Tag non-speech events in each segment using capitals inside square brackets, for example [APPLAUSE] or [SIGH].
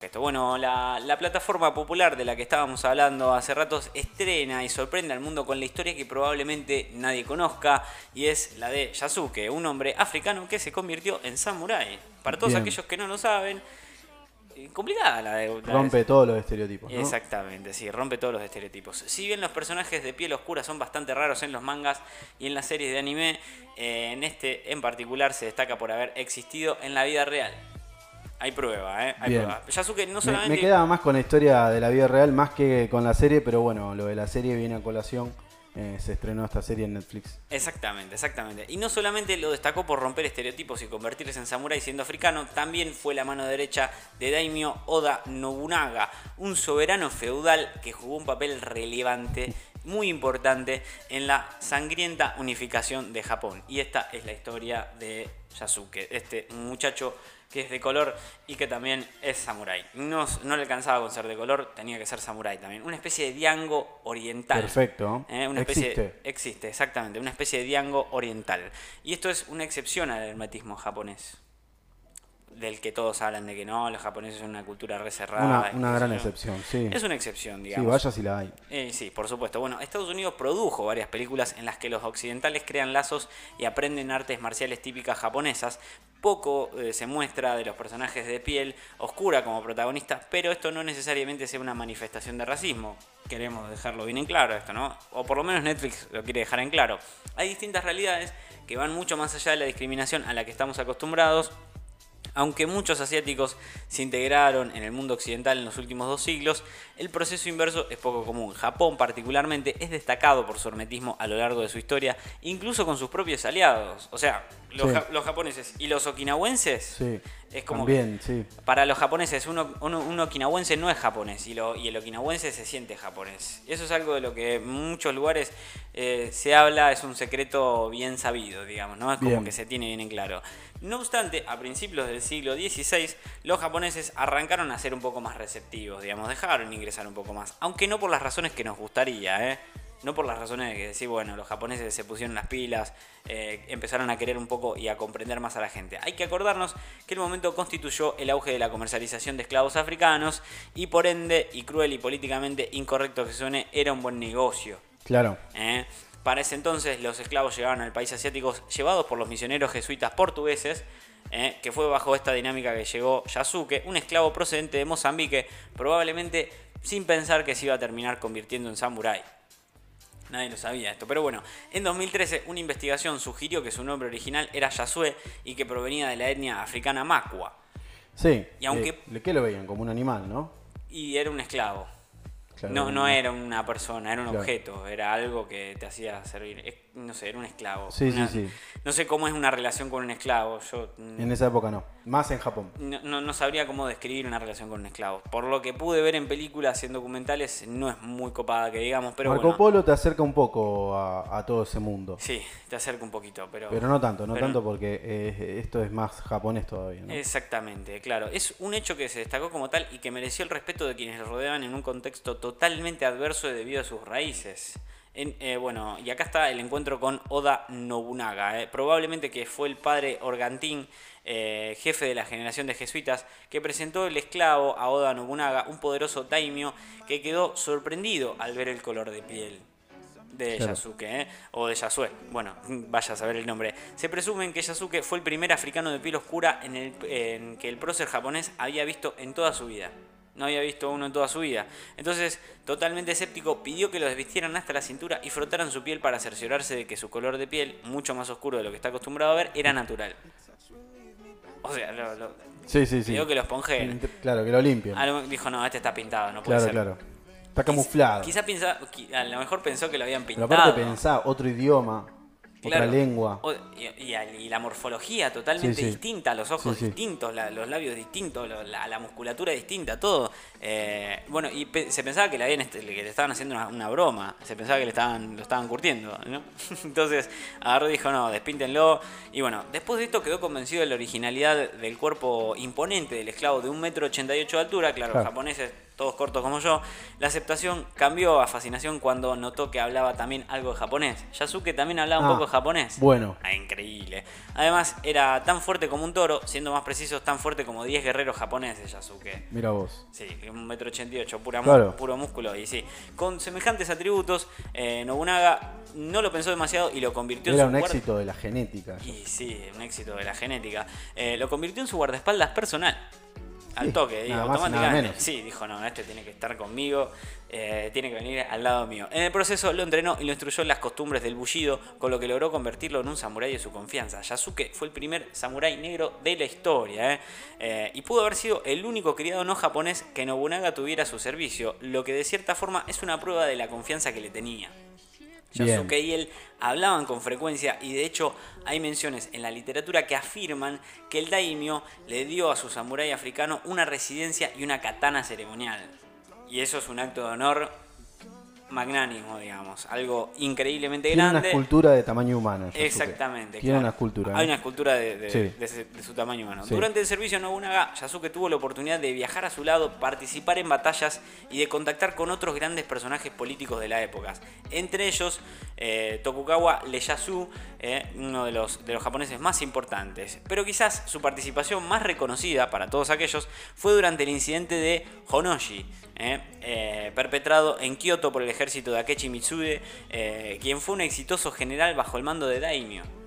Esto, bueno, la, la, plataforma popular de la que estábamos hablando hace ratos estrena y sorprende al mundo con la historia que probablemente nadie conozca y es la de Yasuke, un hombre africano que se convirtió en samurái. Para todos Bien. aquellos que no lo saben, eh, complicada la de... la de- Rompe todos los estereotipos. ¿no? Exactamente, sí, rompe todos los estereotipos. Si bien los personajes de piel oscura son bastante raros en los mangas y en las series de anime, eh, en este en particular se destaca por haber existido en la vida real. Hay prueba, ¿eh? Hay Bien. prueba. Yasuke no Me, solamente... me quedaba más con la historia de la vida real más que con la serie, pero bueno, lo de la serie viene a colación. Eh, se estrenó esta serie en Netflix. Exactamente, exactamente. Y no solamente lo destacó por romper estereotipos y convertirse en samurái siendo africano, también fue la mano derecha de Daimyo Oda Nobunaga, un soberano feudal que jugó un papel relevante, muy importante en la sangrienta unificación de Japón. Y esta es la historia de Yasuke, este muchacho que es de color y que también es samurái. No, no le alcanzaba con ser de color, tenía que ser samurái también. Una especie de diango oriental. Perfecto. Eh, una especie Existe. existe, exactamente, una especie de diango oriental. Y esto es una excepción al hermetismo japonés. Del que todos hablan de que no, los japoneses son una cultura reserrada. Una, una gran excepción, sí. Es una excepción, Sí, digamos. vaya si la hay. Eh, sí, por supuesto. Bueno, Estados Unidos produjo varias películas en las que los occidentales crean lazos y aprenden artes marciales típicas japonesas. Poco eh, se muestra de los personajes de piel oscura como protagonistas, pero esto no necesariamente sea una manifestación de racismo. Queremos dejarlo bien en claro esto, ¿no? O por lo menos Netflix lo quiere dejar en claro. Hay distintas realidades que van mucho más allá de la discriminación a la que estamos acostumbrados aunque muchos asiáticos se integraron en el mundo occidental en los últimos dos siglos, el proceso inverso es poco común. Japón particularmente es destacado por su hermetismo a lo largo de su historia, incluso con sus propios aliados. O sea, los, Sí. ja- los japoneses y los okinawenses Sí. es como También, sí. para los japoneses, uno, uno- un okinawense no es japonés y, lo- y el okinawense se siente japonés. Eso es algo de lo que en muchos lugares eh, se habla, es un secreto bien sabido, digamos, ¿no? Es como Bien. que se tiene bien en claro. No obstante, a principios del siglo XVI, los japoneses arrancaron a ser un poco más receptivos, digamos, dejaron ingresar un poco más, aunque no por las razones que nos gustaría, ¿eh? No por las razones de que decir, bueno, los japoneses se pusieron las pilas, eh, empezaron a querer un poco y a comprender más a la gente. Hay que acordarnos que el momento constituyó el auge de la comercialización de esclavos africanos y por ende, y cruel y políticamente incorrecto que suene, era un buen negocio. Claro. ¿eh? Para ese entonces los esclavos llegaban al país asiático llevados por los misioneros jesuitas portugueses, ¿eh? que fue bajo esta dinámica que llegó Yasuke, un esclavo procedente de Mozambique, probablemente sin pensar que se iba a terminar convirtiendo en samurái. Nadie lo sabía esto, pero bueno, en 2013 una investigación sugirió que su nombre original era Yasue y que provenía de la etnia africana Makwa, Sí. Y aunque- Eh, ¿Qué lo veían? Como un animal, ¿no? y era un esclavo. Claro, no, no era una persona, era un Claro. objeto, era algo que te hacía servir. Es- no sé, era un esclavo. Sí, Una- sí, sí. No sé cómo es una relación con un esclavo. Yo En esa época no. Más en Japón. no, no- no sabría cómo describir una relación con un esclavo. Por lo que pude ver en películas y en documentales, no es muy copada que digamos, pero Marco bueno. Polo te acerca un poco a, a todo ese mundo. Sí, te acerca un poquito, pero... Pero no tanto, no tanto porque eh, esto es más japonés todavía. ¿no? Exactamente, claro. Es un hecho que se destacó como tal y que mereció el respeto de quienes lo rodeaban en un contexto totalmente adverso debido a sus raíces. En- eh, bueno, y acá está el encuentro con Oda Nobunaga, eh, probablemente que fue el padre Organtín, eh, jefe de la generación de jesuitas, que presentó el esclavo a Oda Nobunaga, un poderoso daimyo que quedó sorprendido al ver el color de piel de Claro. Yasuke, ¿eh? o de Yasue, bueno, [LAUGHS] vaya a saber el nombre. Se presume que Yasuke fue el primer africano de piel oscura en, el, en que el prócer japonés había visto en toda su vida. No había visto uno en toda su vida. Entonces, totalmente escéptico, pidió que lo desvistieran hasta la cintura y frotaran su piel para cerciorarse de que su color de piel, mucho más oscuro de lo que está acostumbrado a ver, era natural. O sea, lo, lo- Sí, sí, sí. pidió que lo esponjeen. Claro, que lo limpien. A lo- Dijo, no, este está pintado, no puede Claro, ser. claro. Está camuflado. Quizá piensa, qui- a lo mejor pensó que lo habían Pero pintado. aparte pensá, otro idioma, Claro. otra lengua. O- y, la morfología totalmente Sí, sí. distinta, los ojos Sí, distintos, la- los labios distintos, lo- la, la musculatura distinta, todo. Eh, bueno, y pe- se pensaba que le, habían est- que le estaban haciendo una, una broma, se pensaba que le estaban, lo estaban curtiendo, ¿no? [LAUGHS] Entonces agarró dijo, no, despíntenlo. Y bueno, después de esto quedó convencido de la originalidad del cuerpo imponente del esclavo de 1,88m de altura, claro, Claro. japoneses todos cortos como yo, la aceptación cambió a fascinación cuando notó que hablaba también algo de japonés. Yasuke también hablaba un Ah, poco japonés. Bueno. Ah, increíble. Además, era tan fuerte como un toro, siendo más precisos, tan fuerte como 10 guerreros japoneses, Yasuke. Mira vos. Sí, un metro ochenta y ocho, puro músculo. Y sí, con semejantes atributos, eh, Nobunaga no lo pensó demasiado y lo convirtió Era en su un éxito de la genética. Y sí, un éxito de la genética. Eh, lo convirtió en su guardaespaldas personal. Al toque, digo, automáticamente. Sí, dijo, no, este tiene que estar conmigo, eh, tiene que venir al lado mío. En el proceso lo entrenó y lo instruyó en las costumbres del bullido, con lo que logró convertirlo en un samurái de su confianza. Yasuke fue el primer samurái negro de la historia, ¿eh? Eh, y pudo haber sido el único criado no japonés que Nobunaga tuviera a su servicio, lo que de cierta forma es una prueba de la confianza que le tenía. Bien. Yasuke y él hablaban con frecuencia y de hecho hay menciones en la literatura que afirman que el daimyo le dio a su samurái africano una residencia y una katana ceremonial. Y eso es un acto de honor magnánimo, digamos, algo increíblemente Tiene una grande. escultura de tamaño humano. Exactamente. Tiene claro. una escultura. Hay ¿eh? una escultura de, de- Sí. de ese- de su tamaño humano. Sí. Durante el servicio en Nobunaga, Yasuke tuvo la oportunidad de viajar a su lado, participar en batallas y de contactar con otros grandes personajes políticos de la época. Entre ellos, eh, Tokugawa Ieyasu, eh, uno de los, de los japoneses más importantes. Pero quizás su participación más reconocida para todos aquellos fue durante el incidente de Honoshi. eh, eh, perpetrado en Kioto por el ejército de Akechi Mitsude, quien fue un exitoso general bajo el mando de Daimyo.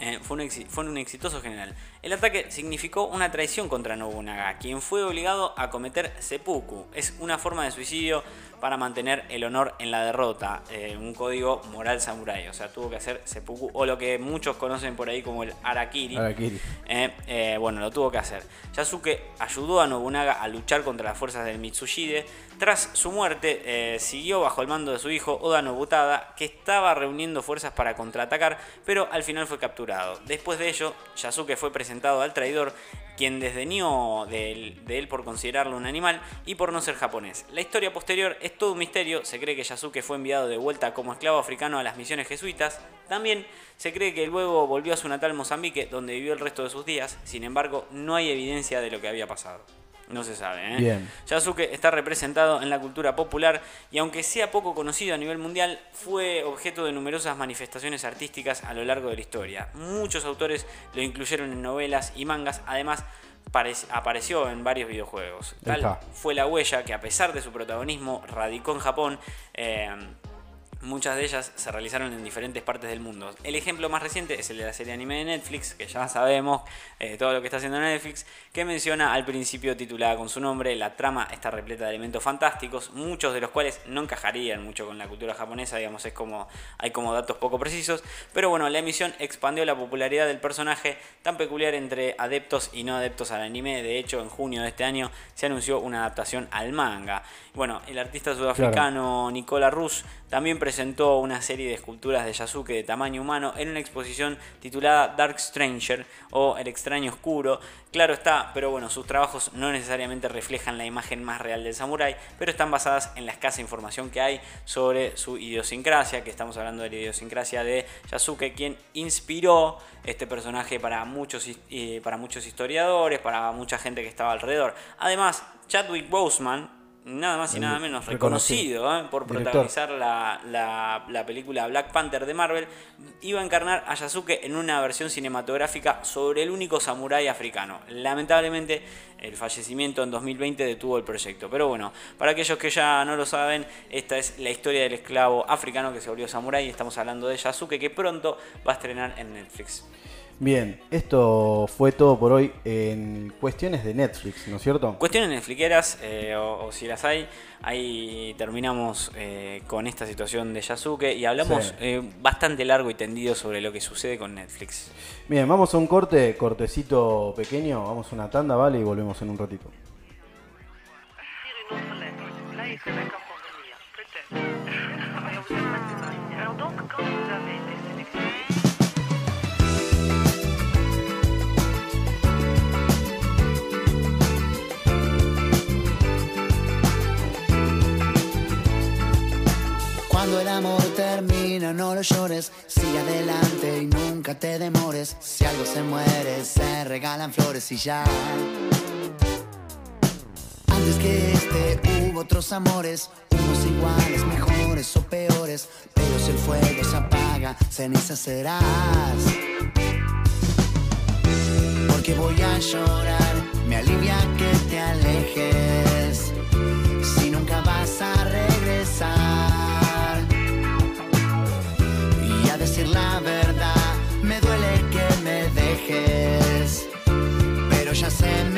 Eh, fue, un fue un exitoso general. El ataque significó una traición contra Nobunaga, quien fue obligado a cometer seppuku. Es una forma de suicidio para mantener el honor en la derrota, eh, un código moral samurái. O sea, tuvo que hacer seppuku, o lo que muchos conocen por ahí como el harakiri. Harakiri. Eh, bueno, lo tuvo que hacer. Yasuke ayudó a Nobunaga a luchar contra las fuerzas del Mitsushide. Tras su muerte, siguió bajo el mando de su hijo Oda Nobutada, que estaba reuniendo fuerzas para contraatacar, pero al final fue capturado. Después de ello, Yasuke fue presentado al traidor, quien desdeñó de él, de él por considerarlo un animal y por no ser japonés. La historia posterior es todo un misterio. Se cree que Yasuke fue enviado de vuelta como esclavo africano a las misiones jesuitas. También se cree que luego volvió a su natal Mozambique, donde vivió el resto de sus días. Sin embargo, no hay evidencia de lo que había pasado. No se sabe. ¿eh? Bien. Yasuke está representado en la cultura popular y aunque sea poco conocido a nivel mundial, fue objeto de numerosas manifestaciones artísticas a lo largo de la historia. Muchos autores lo incluyeron en novelas y mangas, además parec- apareció en varios videojuegos. Tal fue la huella que a pesar de su protagonismo radicó en Japón. eh, Muchas de ellas se realizaron en diferentes partes del mundo. El ejemplo más reciente es el de la serie anime de Netflix, que ya sabemos eh, todo lo que está haciendo Netflix, que menciona al principio titulada con su nombre. La trama está repleta de elementos fantásticos, muchos de los cuales no encajarían mucho con la cultura japonesa, digamos, es como hay como datos poco precisos. Pero bueno, la emisión expandió la popularidad del personaje tan peculiar entre adeptos y no adeptos al anime. De hecho, en junio de este año se anunció una adaptación al manga. Bueno, el artista sudafricano Nicola Rus también presentó una serie de esculturas de Yasuke de tamaño humano en una exposición titulada Dark Stranger o El extraño oscuro. Claro está, pero bueno, sus trabajos no necesariamente reflejan la imagen más real del samurái, pero están basadas en la escasa información que hay sobre su idiosincrasia, que estamos hablando de la idiosincrasia de Yasuke, quien inspiró este personaje para muchos, eh, para muchos historiadores, para mucha gente que estaba alrededor. Además, Chadwick Boseman, nada más y nada menos reconocido. ¿eh? por protagonizar la, la- la película Black Panther de Marvel, iba a encarnar a Yasuke en una versión cinematográfica sobre el único samurái africano. Lamentablemente, el fallecimiento en 2020 detuvo el proyecto. Pero bueno, para aquellos que ya no lo saben, esta es la historia del esclavo africano que se volvió samurái. Estamos hablando de Yasuke, que pronto va a estrenar en Netflix. Bien, esto fue todo por hoy en cuestiones de Netflix, ¿no es cierto? Cuestiones netflixeras, eh, o, o si las hay, ahí terminamos eh, con esta situación de Yasuke y hablamos Sí. eh, bastante largo y tendido sobre lo que sucede con Netflix. Bien, vamos a un corte, cortecito pequeño, vamos a una tanda, ¿vale? Y volvemos en un ratito. Llores, sigue adelante y nunca te demores. Si algo se muere, se regalan flores y ya. Antes que este hubo otros amores, unos iguales, mejores o peores. Pero si el fuego se apaga, ceniza serás. Porque voy a llorar, me dejes.